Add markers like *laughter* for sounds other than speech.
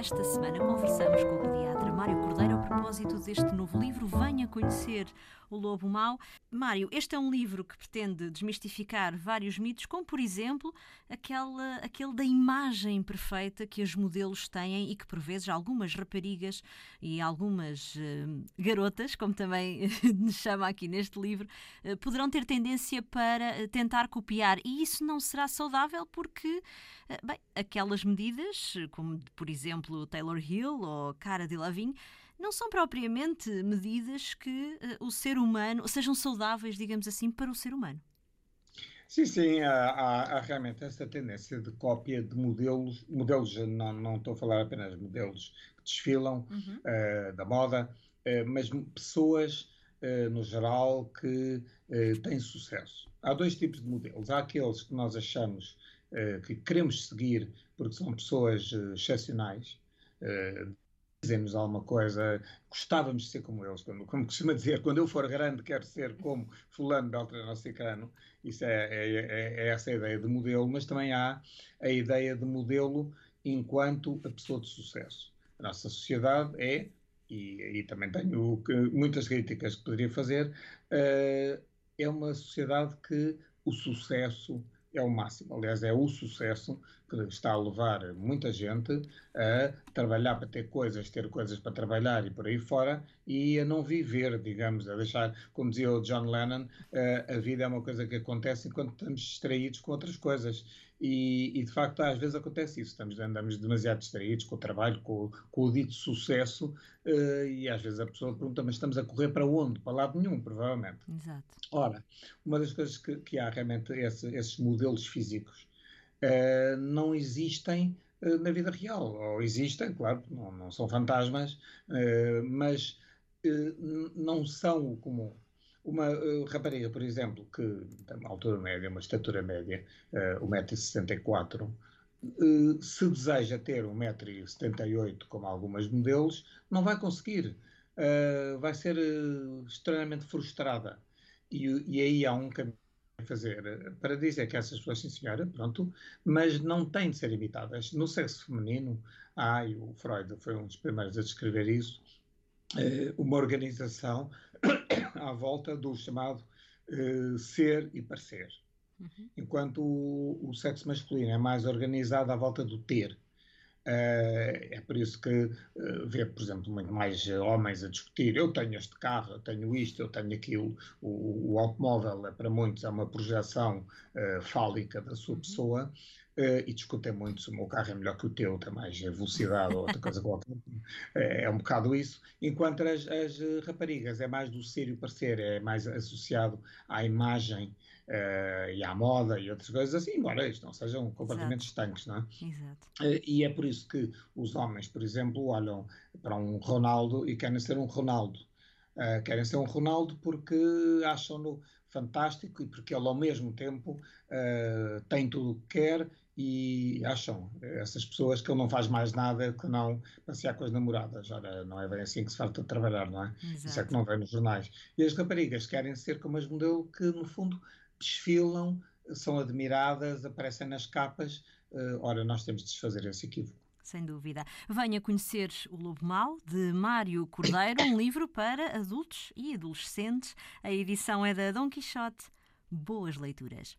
desta semana conversamos com o propósito deste novo livro Venha Conhecer o Lobo Mau. Mário, este é um livro que pretende desmistificar vários mitos, como por exemplo aquela, aquele da imagem perfeita que as modelos têm e que por vezes algumas raparigas e algumas uh, garotas, como também *laughs* nos chama aqui neste livro, uh, poderão ter tendência para tentar copiar. E isso não será saudável porque, uh, bem, aquelas medidas, como por exemplo Taylor Hill ou Cara Delevingne, não são propriamente medidas que uh, o ser humano sejam saudáveis, digamos assim, para o ser humano. Sim, sim, há, há, há, realmente essa tendência de cópia de modelos, modelos, não, não estou a falar apenas de modelos que desfilam uhum. uh, da moda, uh, mas pessoas no geral que têm sucesso. Há dois tipos de modelos. Há aqueles que nós achamos que queremos seguir porque são pessoas excepcionais, dizemos alguma coisa, gostávamos de ser como eles, como, como costuma dizer, quando eu for grande quero ser como fulano, beltrano ou cicrano, isso é, é, é, é, essa a ideia de modelo, mas também há a ideia de modelo enquanto a pessoa de sucesso. A nossa sociedade é, e aí também tenho muitas críticas que poderia fazer, uh, é uma sociedade que o sucesso é o máximo. Aliás, é o sucesso que está a levar muita gente a trabalhar para ter coisas, ter coisas para trabalhar e por aí fora, e a não viver, digamos, a deixar, como dizia o John Lennon, a vida é uma coisa que acontece enquanto estamos distraídos com outras coisas. E, e, de facto às vezes acontece isso, estamos, andamos demasiado distraídos com o trabalho, com, com o dito sucesso uh, e às vezes a pessoa pergunta, mas estamos a correr para onde? Para lado nenhum, provavelmente. Exato. Ora, uma das coisas que, que há realmente esse, esses modelos físicos uh, não existem uh, na vida real, ou existem, claro, não, não são fantasmas, mas não são o comum. Uma uh, rapariga, por exemplo, que tem uma altura média, uma estatura média, uh, 1,64m, uh, se deseja ter 1,78m, como algumas modelos, não vai conseguir. Uh, vai ser uh, extremamente frustrada. E, e aí há um caminho a fazer para dizer que essas pessoas, sim senhora, pronto, mas não têm de ser imitadas. No sexo feminino, há, o Freud foi um dos primeiros a descrever isso, uma organização à volta do chamado uh, ser e parecer. Uhum. Enquanto o, o, sexo masculino é mais organizado à volta do ter. Uh, é por isso que uh, vê, por exemplo, muito mais homens a discutir. Eu tenho este carro, eu tenho isto, eu tenho aquilo. O, o automóvel, é, para muitos, é uma projeção uh, fálica da sua uhum. pessoa e discutem muito se o meu carro é melhor que o teu, tem mais velocidade ou outra coisa qualquer. É, é um bocado isso. Enquanto as, as, raparigas é mais do ser e o parecer, é mais associado à imagem uh, e à moda e outras coisas assim, embora isto não sejam completamente Exato. estanques, não é? Exato. Uh, e é por isso que os homens, por exemplo, olham para um Ronaldo e querem ser um Ronaldo. Uh, querem ser um Ronaldo porque acham-no fantástico e porque ele, ao mesmo tempo, uh, tem tudo o que quer e acham essas pessoas que ele não faz mais nada que não passear com as namoradas. Ora, não é bem assim que se de trabalhar, não é? Exato. Isso é que não vem nos jornais. E as raparigas querem ser como as modelo que, no fundo, desfilam, são admiradas, aparecem nas capas. Uh, ora, nós temos de desfazer esse equívoco. Sem dúvida. Venha conhecer O Lobo Mau, de Mário Cordeiro, um livro para adultos e adolescentes. A edição é da Dom Quixote. Boas leituras.